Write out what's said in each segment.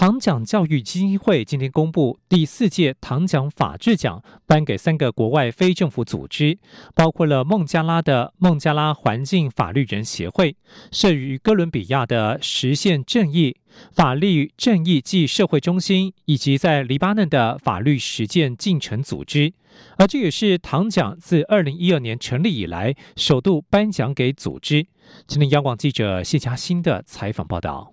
唐奖教育基金会今天公布第四届唐奖法治奖颁给三个国外非政府组织，包括了孟加拉的孟加拉环境法律人协会、设于哥伦比亚的实现正义法律正义暨社会中心，以及在黎巴嫩的法律实践进程组织。而这也是唐奖自二零一二年成立以来首度颁奖给组织。今天央广记者谢佳欣的采访报道。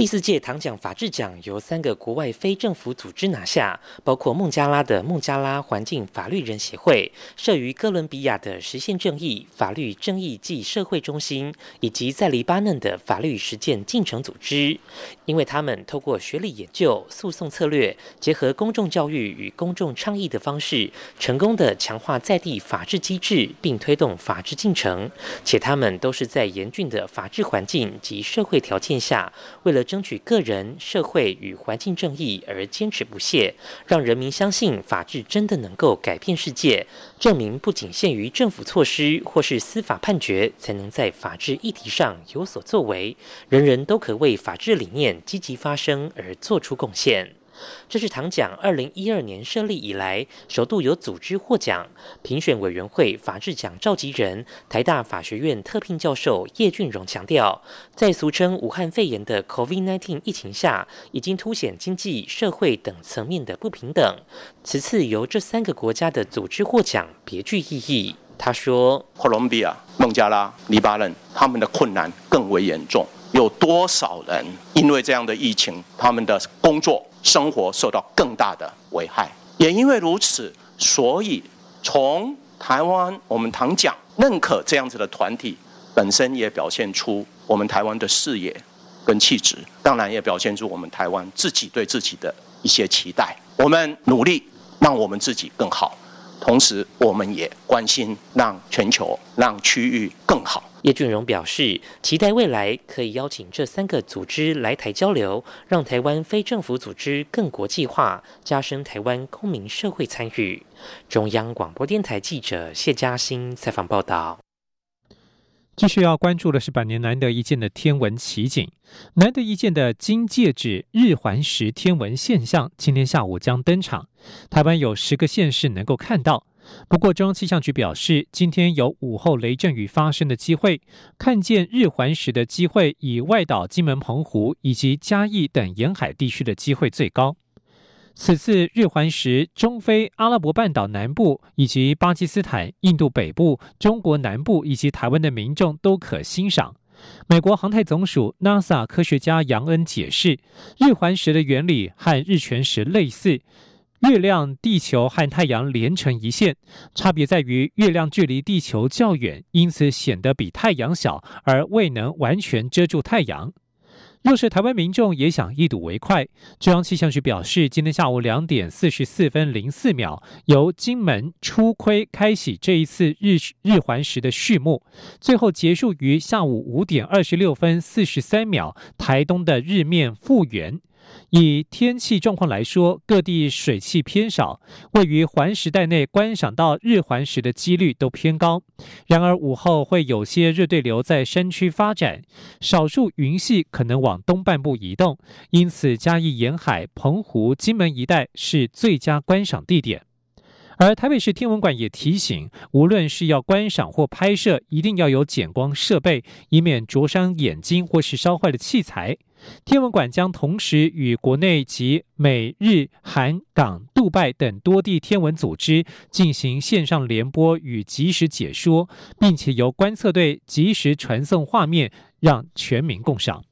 第四届唐奖法治奖由三个国外非政府组织拿下，包括孟加拉的孟加拉环境法律人协会、设于哥伦比亚的实现正义法律正义暨社会中心，以及在黎巴嫩的法律实践进程组织。因为他们透过学历研究、诉讼策略，结合公众教育与公众倡议的方式，成功的强化在地法治机制，并推动法治进程。且他们都是在严峻的法治环境及社会条件下，为了争取个人、社会与环境正义而坚持不懈，让人民相信法治真的能够改变世界。证明不仅限于政府措施或是司法判决才能在法治议题上有所作为，人人都可为法治理念积极发声而做出贡献。这是唐奖二零一二年设立以来首度有组织获奖。评选委员会法制奖召集人、台大法学院特聘教授叶俊荣强调，在俗称武汉肺炎的 COVID-19 疫情下，已经凸显经济社会等层面的不平等。此次由这三个国家的组织获奖，别具意义。他说：“哥伦比亚、孟加拉、黎巴嫩，他们的困难更为严重。有多少人因为这样的疫情，他们的工作？”生活受到更大的危害，也因为如此，所以从台湾我们常讲认可这样子的团体本身也表现出我们台湾的视野跟气质，当然也表现出我们台湾自己对自己的一些期待。我们努力让我们自己更好，同时我们也关心让全球、让区域更好。叶俊荣表示，期待未来可以邀请这三个组织来台交流，让台湾非政府组织更国际化，加深台湾公民社会参与。中央广播电台记者谢嘉欣采访报道。继续要关注的是百年难得一见的天文奇景，难得一见的金戒指日环食天文现象，今天下午将登场，台湾有十个县市能够看到。不过，中央气象局表示，今天有午后雷阵雨发生的机会，看见日环食的机会，以外岛、金门、澎湖以及嘉义等沿海地区的机会最高。此次日环食，中非、阿拉伯半岛南部以及巴基斯坦、印度北部、中国南部以及台湾的民众都可欣赏。美国航太总署 NASA 科学家杨恩解释，日环食的原理和日全食类似。月亮、地球和太阳连成一线，差别在于月亮距离地球较远，因此显得比太阳小，而未能完全遮住太阳。若是台湾民众也想一睹为快，中央气象局表示，今天下午两点四十四分零四秒，由金门初窥开启这一次日日环食的序幕，最后结束于下午五点二十六分四十三秒，台东的日面复原。以天气状况来说，各地水汽偏少，位于环时带内观赏到日环食的几率都偏高。然而午后会有些热对流在山区发展，少数云系可能往东半部移动，因此嘉义沿海、澎湖、金门一带是最佳观赏地点。而台北市天文馆也提醒，无论是要观赏或拍摄，一定要有减光设备，以免灼伤眼睛或是烧坏了器材。天文馆将同时与国内及美日韩港、杜拜等多地天文组织进行线上联播与及时解说，并且由观测队及时传送画面，让全民共赏。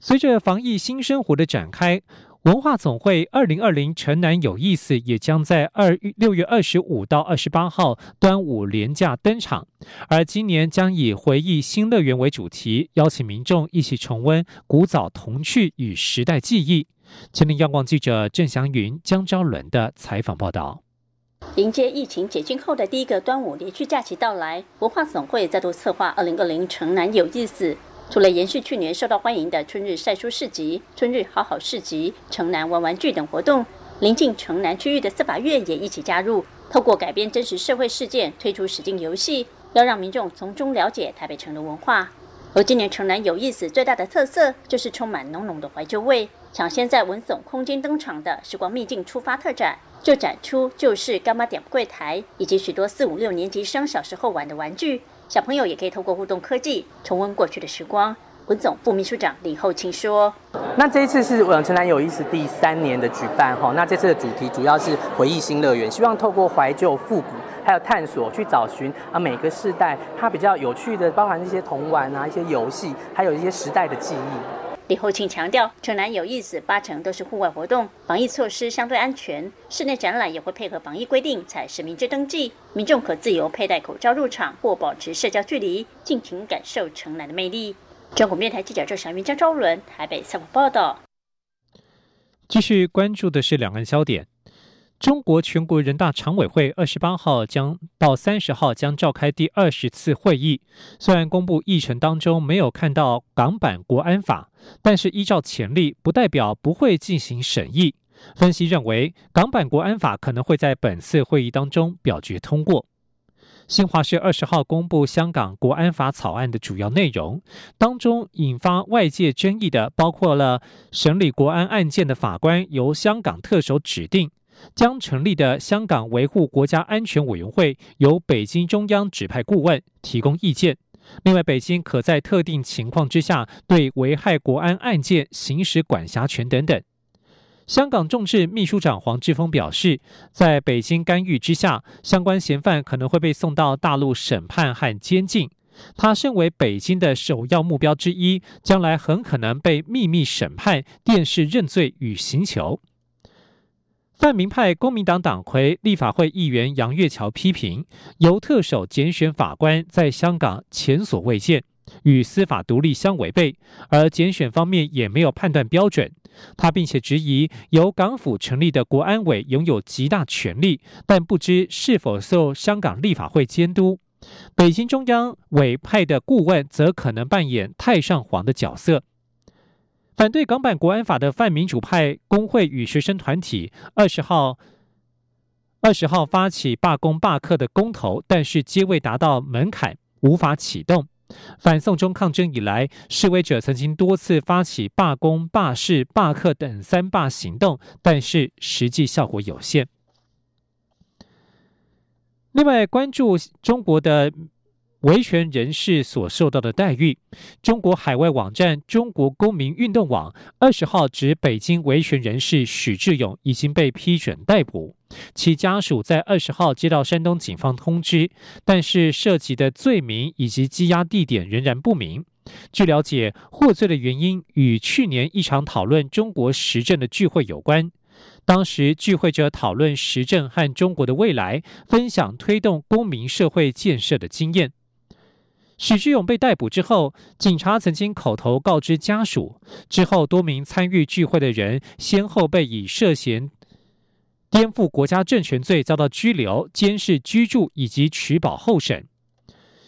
随着防疫新生活的展开。文化总会二零二零城南有意思也将在二六月二十五到二十八号端午连假登场，而今年将以回忆新乐园为主题，邀请民众一起重温古早童趣与时代记忆。前天央广记者郑祥云、江昭伦的采访报道。迎接疫情解禁后的第一个端午连续假期到来，文化总会再度策划二零二零城南有意思。除了延续去年受到欢迎的春日晒书市集、春日好好市集、城南玩玩具等活动，临近城南区域的司法院也一起加入，透过改编真实社会事件推出实境游戏，要让民众从中了解台北城的文化。而今年城南有意思最大的特色就是充满浓浓的怀旧味，抢先在文总空间登场的时光秘境出发特展。就展出旧式干妈点柜台，以及许多四五六年级生小时候玩的玩具。小朋友也可以透过互动科技重温过去的时光。文总副秘书长李厚清说：“那这一次是呃城南有意思第三年的举办哈，那这次的主题主要是回忆新乐园，希望透过怀旧复古，还有探索去找寻啊每个世代它比较有趣的，包含一些童玩啊、一些游戏，还有一些时代的记忆。”李厚庆强调，城南有意思，八成都是户外活动，防疫措施相对安全。室内展览也会配合防疫规定采实名制登记，民众可自由佩戴口罩入场或保持社交距离，尽情感受城南的魅力。中国面台记者周祥云、张昭伦台北采访报道。继续关注的是两岸焦点。中国全国人大常委会二十八号将到三十号将召开第二十次会议。虽然公布议程当中没有看到港版国安法，但是依照潜力，不代表不会进行审议。分析认为，港版国安法可能会在本次会议当中表决通过。新华社二十号公布香港国安法草案的主要内容，当中引发外界争议的包括了审理国安案件的法官由香港特首指定。将成立的香港维护国家安全委员会由北京中央指派顾问提供意见。另外，北京可在特定情况之下对危害国安案件行使管辖权等等。香港众志秘书长黄志峰表示，在北京干预之下，相关嫌犯可能会被送到大陆审判和监禁。他身为北京的首要目标之一，将来很可能被秘密审判、电视认罪与刑求。泛民派公民党党魁、立法会议员杨岳桥批评，由特首拣选法官在香港前所未见，与司法独立相违背，而拣选方面也没有判断标准。他并且质疑，由港府成立的国安委拥有极大权力，但不知是否受香港立法会监督。北京中央委派的顾问则可能扮演太上皇的角色。反对港版国安法的泛民主派工会与学生团体二十号二十号发起罢工罢课的公投，但是皆未达到门槛，无法启动。反送中抗争以来，示威者曾经多次发起罢工、罢市、罢课等三罢行动，但是实际效果有限。另外，关注中国的。维权人士所受到的待遇，中国海外网站中国公民运动网二十号指，北京维权人士许志勇已经被批准逮捕，其家属在二十号接到山东警方通知，但是涉及的罪名以及羁押地点仍然不明。据了解，获罪的原因与去年一场讨论中国时政的聚会有关，当时聚会者讨论时政和中国的未来，分享推动公民社会建设的经验。许志勇被逮捕之后，警察曾经口头告知家属。之后，多名参与聚会的人先后被以涉嫌颠覆国家政权罪遭到拘留、监视居住以及取保候审。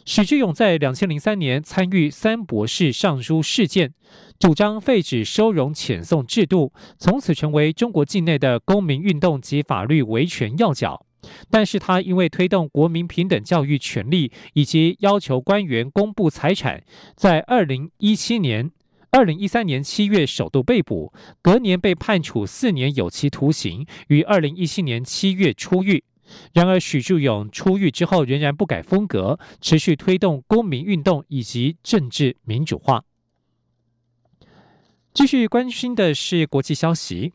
许志勇在两千零三年参与三博士上书事件，主张废止收容遣送制度，从此成为中国境内的公民运动及法律维权要角。但是他因为推动国民平等教育权利，以及要求官员公布财产，在二零一七年、二零一三年七月首度被捕，隔年被判处四年有期徒刑，于二零一七年七月出狱。然而许志勇出狱之后仍然不改风格，持续推动公民运动以及政治民主化。继续关心的是国际消息。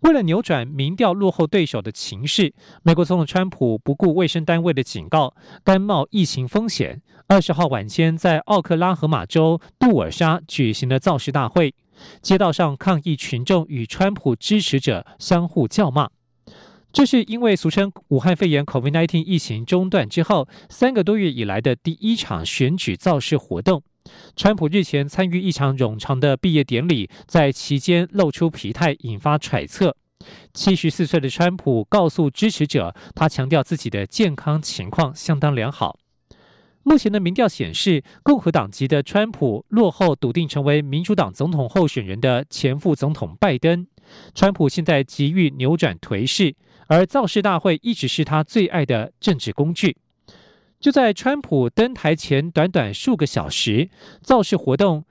为了扭转民调落后对手的情势，美国总统川普不顾卫生单位的警告，甘冒疫情风险，二十号晚间在奥克拉荷马州杜尔沙举行了造势大会，街道上抗议群众与川普支持者相互叫骂。这是因为俗称武汉肺炎 （COVID-19） 疫情中断之后三个多月以来的第一场选举造势活动。川普日前参与一场冗长的毕业典礼，在期间露出疲态，引发揣测。七十四岁的川普告诉支持者，他强调自己的健康情况相当良好。目前的民调显示，共和党籍的川普落后笃定成为民主党总统候选人的前副总统拜登。川普现在急于扭转颓势，而造势大会一直是他最爱的政治工具。就在川普登台前短短数个小时，造势活动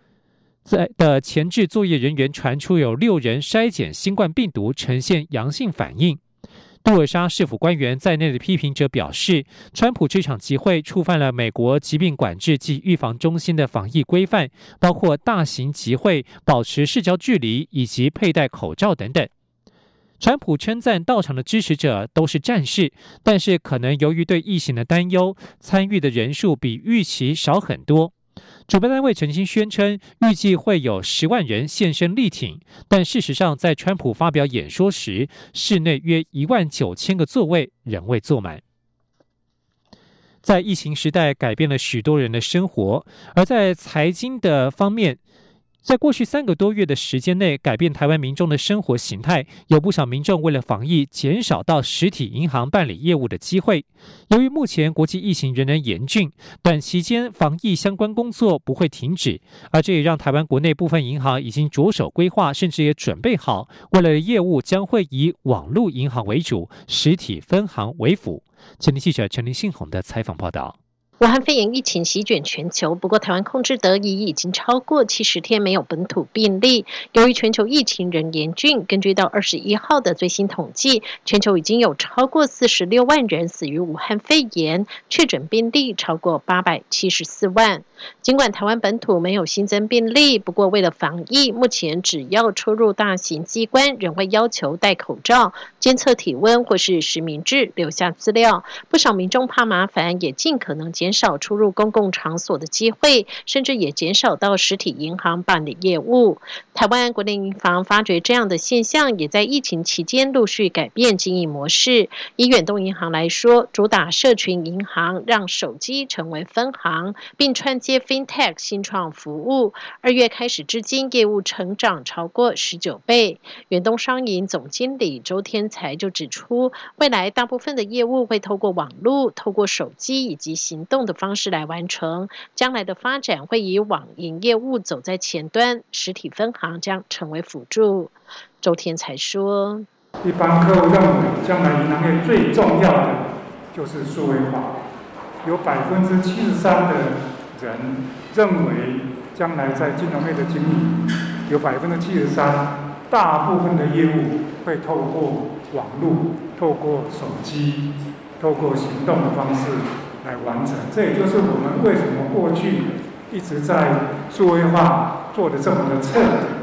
在的前置作业人员传出有六人筛检新冠病毒呈现阳性反应。杜尔莎市府官员在内的批评者表示，川普这场集会触犯了美国疾病管制及预防中心的防疫规范，包括大型集会保持社交距离以及佩戴口罩等等。川普称赞到场的支持者都是战士，但是可能由于对疫情的担忧，参与的人数比预期少很多。主办单位曾经宣称预计会有十万人现身力挺，但事实上，在川普发表演说时，室内约一万九千个座位仍未坐满。在疫情时代，改变了许多人的生活，而在财经的方面。在过去三个多月的时间内，改变台湾民众的生活形态，有不少民众为了防疫，减少到实体银行办理业务的机会。由于目前国际疫情仍然严峻，短期间防疫相关工作不会停止，而这也让台湾国内部分银行已经着手规划，甚至也准备好，未来的业务将会以网络银行为主，实体分行为辅。前天记者陈林信宏的采访报道。武汉肺炎疫情席卷全球，不过台湾控制得宜，已经超过七十天没有本土病例。由于全球疫情仍严峻，根据到二十一号的最新统计，全球已经有超过四十六万人死于武汉肺炎，确诊病例超过八百七十四万。尽管台湾本土没有新增病例，不过为了防疫，目前只要出入大型机关，仍会要求戴口罩、监测体温或是实名制留下资料。不少民众怕麻烦，也尽可能减。少出入公共场所的机会，甚至也减少到实体银行办理业务。台湾国内银行发觉这样的现象，也在疫情期间陆续改变经营模式。以远东银行来说，主打社群银行，让手机成为分行，并串接 FinTech 新创服务。二月开始至今，业务成长超过十九倍。远东商银总经理周天才就指出，未来大部分的业务会透过网络、透过手机以及行动。的方式来完成，将来的发展会以网银业务走在前端，实体分行将成为辅助。周天才说：“一般客户认为，将来银行业最重要的就是数位化，有百分之七十三的人认为，将来在金融业的经历，有百分之七十三，大部分的业务会透过网络、透过手机、透过行动的方式。”来完成，这也就是我们为什么过去一直在数位化做的这么的彻底。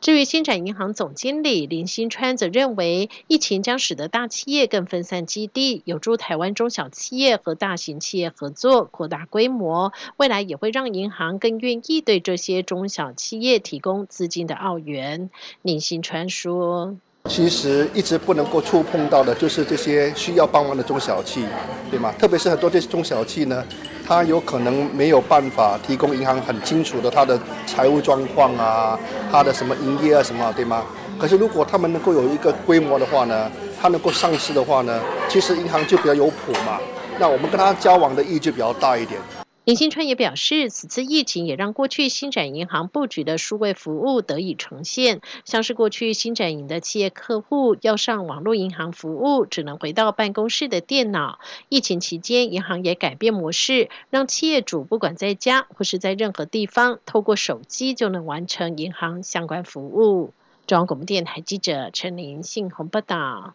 至于新展银行总经理林新川则认为，疫情将使得大企业更分散基地，有助台湾中小企业和大型企业合作扩大规模，未来也会让银行更愿意对这些中小企业提供资金的澳元。林新川说。其实一直不能够触碰到的，就是这些需要帮忙的中小企，对吗？特别是很多这些中小企呢，它有可能没有办法提供银行很清楚的它的财务状况啊，它的什么营业啊什么，对吗？可是如果他们能够有一个规模的话呢，它能够上市的话呢，其实银行就比较有谱嘛。那我们跟他交往的意义就比较大一点。林新川也表示，此次疫情也让过去新展银行布局的数位服务得以呈现。像是过去新展银的企业客户要上网络银行服务，只能回到办公室的电脑。疫情期间，银行也改变模式，让企业主不管在家或是在任何地方，透过手机就能完成银行相关服务。中央广播电台记者陈林信宏报道。